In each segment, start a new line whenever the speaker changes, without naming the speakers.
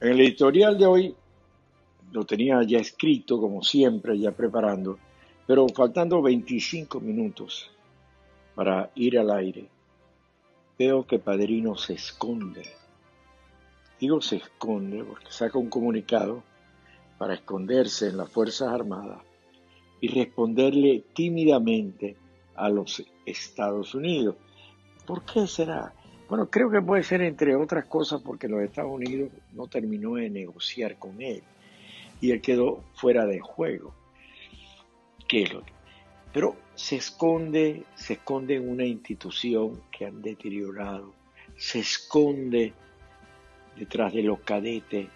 En el editorial de hoy lo tenía ya escrito, como siempre, ya preparando, pero faltando 25 minutos para ir al aire, veo que Padrino se esconde. Digo se esconde porque saca un comunicado para esconderse en las Fuerzas Armadas y responderle tímidamente a los Estados Unidos. ¿Por qué será? Bueno, creo que puede ser entre otras cosas porque los Estados Unidos no terminó de negociar con él y él quedó fuera de juego. ¿Qué es lo que? Pero se esconde, se esconde en una institución que han deteriorado, se esconde detrás de los cadetes,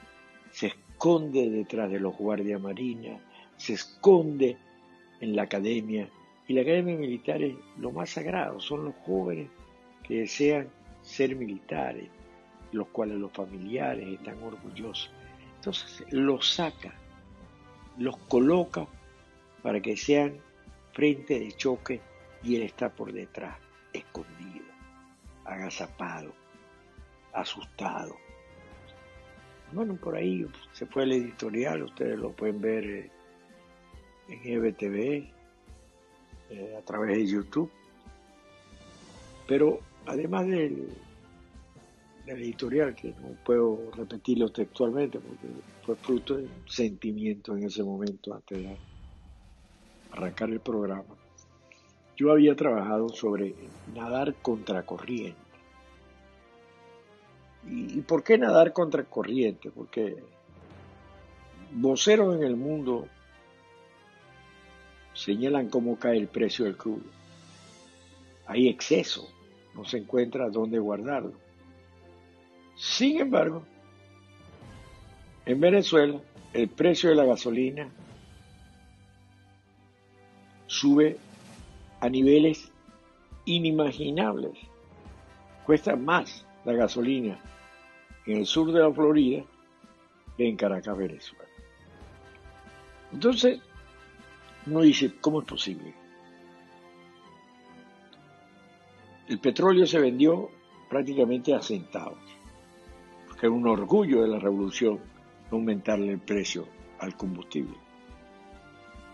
se esconde detrás de los guardias marinas, se esconde en la academia. Y la academia militar es lo más sagrado, son los jóvenes que desean ser militares, los cuales los familiares están orgullosos. Entonces los saca, los coloca para que sean frente de choque y él está por detrás, escondido, agazapado, asustado. Bueno, por ahí se fue el editorial, ustedes lo pueden ver eh, en EBTV, eh, a través de YouTube. Pero además del, editorial, que no puedo repetirlo textualmente porque fue fruto de un sentimiento en ese momento antes de arrancar el programa, yo había trabajado sobre nadar contracorriente. ¿Y, ¿Y por qué nadar contracorriente? Porque voceros en el mundo señalan cómo cae el precio del crudo. Hay exceso, no se encuentra dónde guardarlo. Sin embargo, en Venezuela el precio de la gasolina sube a niveles inimaginables. Cuesta más la gasolina en el sur de la Florida que en Caracas, Venezuela. Entonces, uno dice, ¿cómo es posible? El petróleo se vendió prácticamente a centavos, porque era un orgullo de la revolución aumentarle el precio al combustible.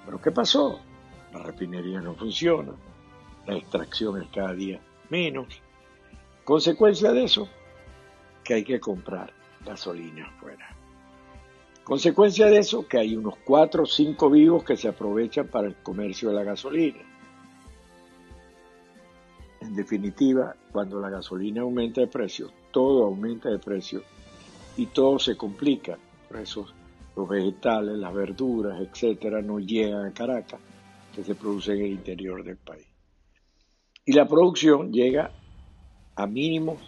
Pero ¿qué pasó? La refinería no funciona, la extracción es cada día menos. Consecuencia de eso, que hay que comprar gasolina afuera. Consecuencia de eso, que hay unos cuatro o cinco vivos que se aprovechan para el comercio de la gasolina. En definitiva, cuando la gasolina aumenta de precio, todo aumenta de precio y todo se complica. Por eso los vegetales, las verduras, etcétera, no llegan a Caracas, que se producen en el interior del país. Y la producción llega a mínimos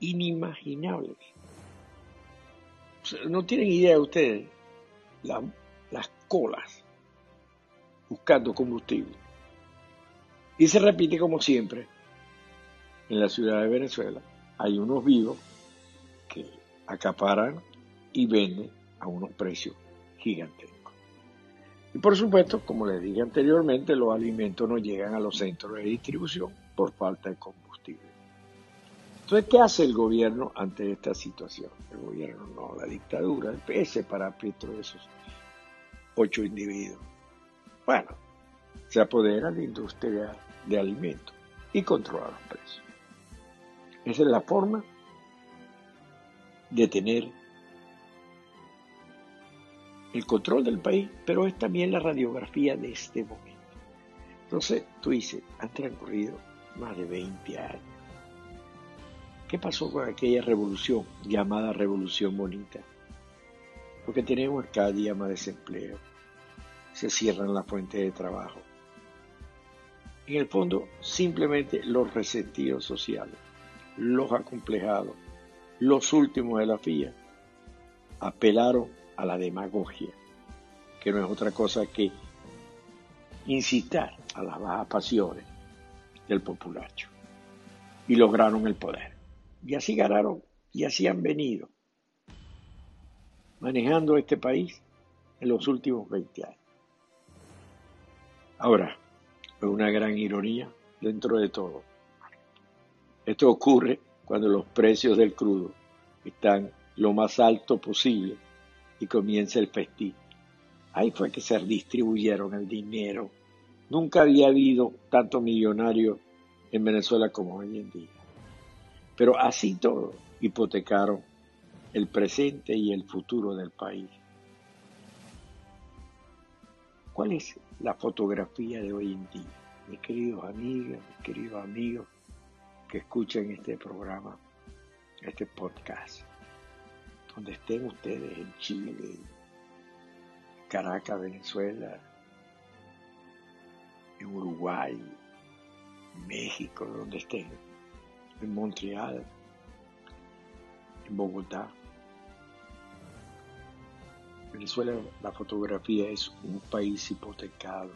inimaginables no tienen idea ustedes las colas buscando combustible. Y se repite como siempre. En la ciudad de Venezuela hay unos vivos que acaparan y venden a unos precios gigantescos. Y por supuesto, como les dije anteriormente, los alimentos no llegan a los centros de distribución por falta de combustible. Entonces, ¿qué hace el gobierno ante esta situación? El gobierno no, la dictadura, el PS para Petro de esos ocho individuos. Bueno, se apodera de la industria de alimentos y controla los precios. Esa es la forma de tener el control del país, pero es también la radiografía de este momento. Entonces, tú dices, han transcurrido más de 20 años ¿Qué pasó con aquella revolución llamada Revolución Bonita? Porque tenemos cada día más desempleo, se cierran las fuentes de trabajo. En el fondo, simplemente los resentidos sociales, los acomplejados, los últimos de la fila, apelaron a la demagogia, que no es otra cosa que incitar a las bajas pasiones del populacho, y lograron el poder. Y así ganaron y así han venido manejando este país en los últimos 20 años. Ahora, una gran ironía dentro de todo. Esto ocurre cuando los precios del crudo están lo más alto posible y comienza el festín. Ahí fue que se distribuyeron el dinero. Nunca había habido tanto millonario en Venezuela como hoy en día. Pero así todo hipotecaron el presente y el futuro del país. ¿Cuál es la fotografía de hoy en día? Mis queridos amigas, mis queridos amigos que escuchan este programa, este podcast, donde estén ustedes en Chile, Caracas, Venezuela, en Uruguay, México, donde estén, en Montreal, en Bogotá. Venezuela, la fotografía es un país hipotecado,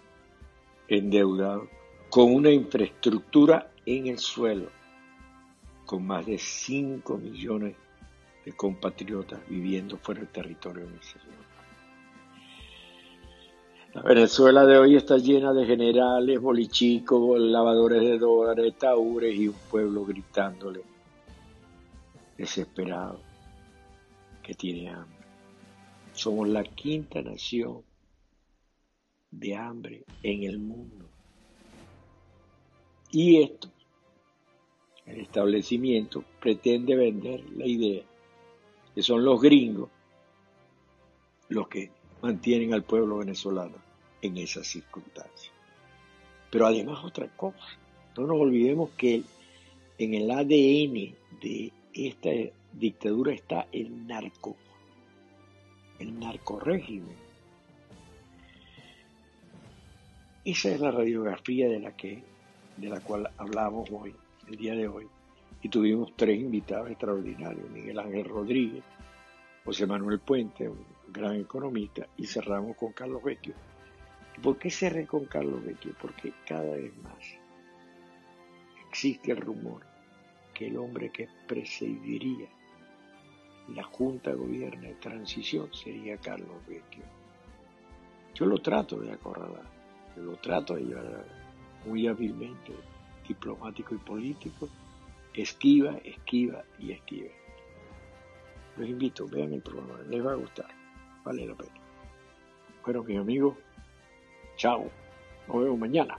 endeudado, con una infraestructura en el suelo, con más de 5 millones de compatriotas viviendo fuera del territorio venezolano. La Venezuela de hoy está llena de generales, bolichicos, lavadores de dólares, taúres y un pueblo gritándole desesperado que tiene hambre. Somos la quinta nación de hambre en el mundo. Y esto, el establecimiento pretende vender la idea que son los gringos los que mantienen al pueblo venezolano en esas circunstancias. Pero además otra cosa, no nos olvidemos que en el ADN de esta dictadura está el narco, el narcorégimen. Esa es la radiografía de la que de la cual hablamos hoy, el día de hoy, y tuvimos tres invitados extraordinarios, Miguel Ángel Rodríguez, José Manuel Puente, un gran economista, y cerramos con Carlos Vecchio. ¿Por qué cerré con Carlos Vecchio? Porque cada vez más existe el rumor que el hombre que presidiría la Junta de Transición sería Carlos Vecchio. Yo lo trato de acorralar, lo trato de llevar muy hábilmente, diplomático y político, esquiva, esquiva y esquiva. Los invito, vean el programa, les va a gustar, vale la pena. Bueno, mis amigos, chao, nos vemos mañana.